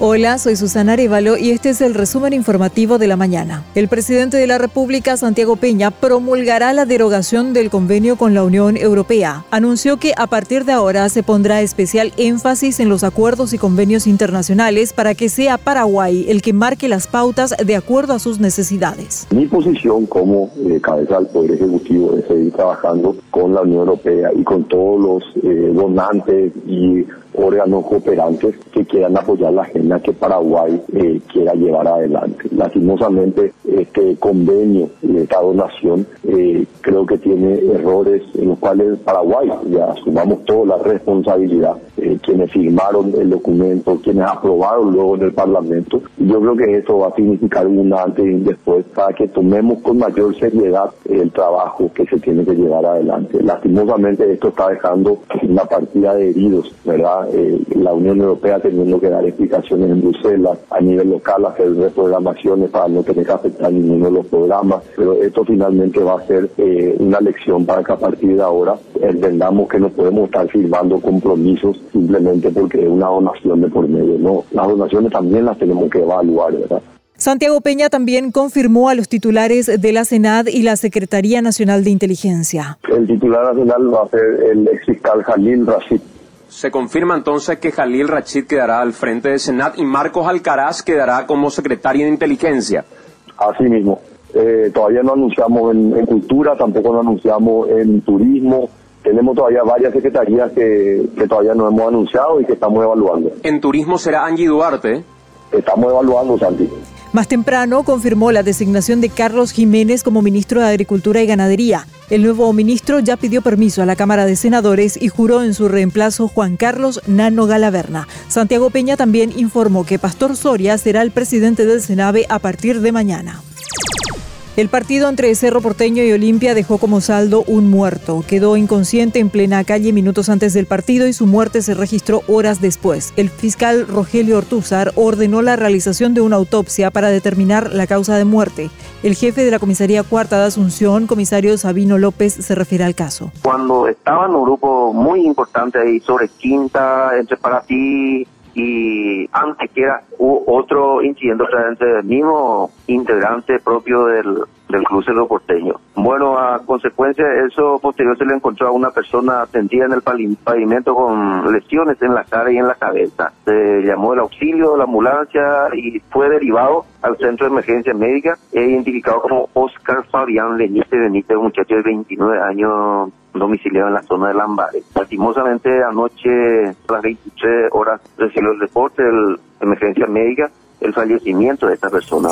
Hola, soy Susana Arevalo y este es el resumen informativo de la mañana. El presidente de la República, Santiago Peña, promulgará la derogación del convenio con la Unión Europea. Anunció que a partir de ahora se pondrá especial énfasis en los acuerdos y convenios internacionales para que sea Paraguay el que marque las pautas de acuerdo a sus necesidades. Mi posición como eh, cabeza del Poder Ejecutivo es seguir trabajando con la Unión Europea y con todos los eh, donantes y órganos cooperantes que quieran apoyar la agenda que Paraguay eh, quiera llevar adelante. Lastimosamente, este convenio de esta donación eh, creo que tiene errores en los cuales Paraguay, ya asumamos toda la responsabilidad, eh, quienes firmaron el documento, quienes aprobaron luego en el Parlamento. Yo creo que esto va a significar un antes y un después para que tomemos con mayor seriedad el trabajo que se tiene que llevar adelante. Lastimosamente esto está dejando una partida de heridos, ¿verdad? Eh, la Unión Europea teniendo que dar explicaciones en Bruselas a nivel local, hacer reprogramaciones para no tener que afectar ninguno de los programas, pero esto finalmente va a ser eh, una lección para que a partir de ahora entendamos que no podemos estar firmando compromisos simplemente porque es una donación de por medio, ¿no? Las donaciones también las tenemos que evaluar, ¿verdad? Santiago Peña también confirmó a los titulares de la Senad y la Secretaría Nacional de Inteligencia. El titular nacional va a ser el ex fiscal Jalil Rashid. Se confirma entonces que Jalil Rachid quedará al frente de Senat y Marcos Alcaraz quedará como secretario de Inteligencia. Así mismo. Eh, todavía no anunciamos en, cultura, tampoco lo anunciamos en turismo. Tenemos todavía varias secretarías que, que todavía no hemos anunciado y que estamos evaluando. En turismo será Angie Duarte. Estamos evaluando, Santi. Más temprano confirmó la designación de Carlos Jiménez como ministro de Agricultura y Ganadería. El nuevo ministro ya pidió permiso a la Cámara de Senadores y juró en su reemplazo Juan Carlos Nano Galaverna. Santiago Peña también informó que Pastor Soria será el presidente del Senave a partir de mañana. El partido entre Cerro Porteño y Olimpia dejó como saldo un muerto. Quedó inconsciente en plena calle minutos antes del partido y su muerte se registró horas después. El fiscal Rogelio Ortúzar ordenó la realización de una autopsia para determinar la causa de muerte. El jefe de la comisaría cuarta de Asunción, comisario Sabino López, se refiere al caso. Cuando estaba en un grupo muy importante ahí sobre Quinta, entre y antes que era hubo otro incidente entre el mismo integrante propio del, del crucero porteño. Bueno, a consecuencia de eso, posterior se le encontró a una persona tendida en el pavimento con lesiones en la cara y en la cabeza. Se llamó el auxilio, la ambulancia y fue derivado al centro de emergencia médica e identificado como Oscar Fabián Benítez Benítez, un muchacho de 29 años domiciliado en la zona de Lambares. Lastimosamente anoche a las 23 horas recibió el reporte de emergencia médica el fallecimiento de esta persona.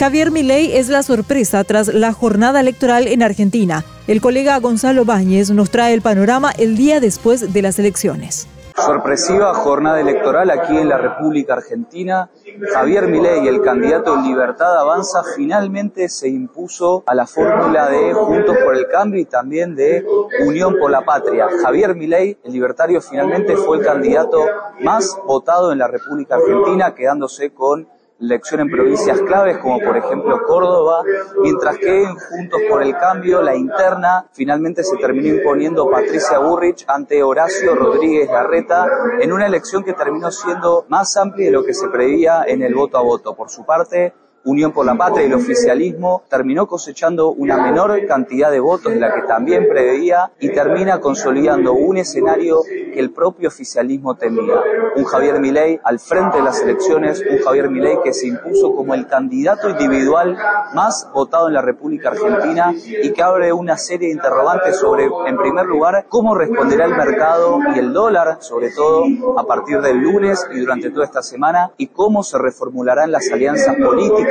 Javier Milei es la sorpresa tras la jornada electoral en Argentina. El colega Gonzalo Báñez nos trae el panorama el día después de las elecciones. Sorpresiva jornada electoral aquí en la República Argentina. Javier Milei, el candidato Libertad Avanza, finalmente se impuso a la fórmula de Juntos por el Cambio y también de Unión por la Patria. Javier Milei, el libertario, finalmente fue el candidato más votado en la República Argentina, quedándose con elección en provincias claves como por ejemplo Córdoba, mientras que en Juntos por el Cambio, la interna, finalmente se terminó imponiendo Patricia Burrich ante Horacio Rodríguez Larreta en una elección que terminó siendo más amplia de lo que se preveía en el voto a voto. Por su parte, Unión por la Patria y el oficialismo terminó cosechando una menor cantidad de votos de la que también preveía y termina consolidando un escenario que el propio oficialismo temía. Un Javier Milei al frente de las elecciones, un Javier Milei que se impuso como el candidato individual más votado en la República Argentina y que abre una serie de interrogantes sobre, en primer lugar, cómo responderá el mercado y el dólar, sobre todo a partir del lunes y durante toda esta semana, y cómo se reformularán las alianzas políticas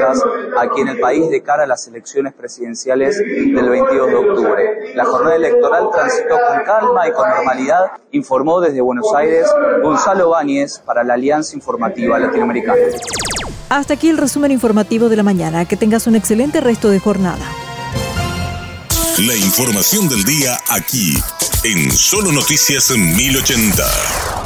aquí en el país de cara a las elecciones presidenciales del 22 de octubre. La jornada electoral transitó con calma y con normalidad, informó desde Buenos Aires Gonzalo Báñez para la Alianza Informativa Latinoamericana. Hasta aquí el resumen informativo de la mañana. Que tengas un excelente resto de jornada. La información del día aquí, en Solo Noticias 1080.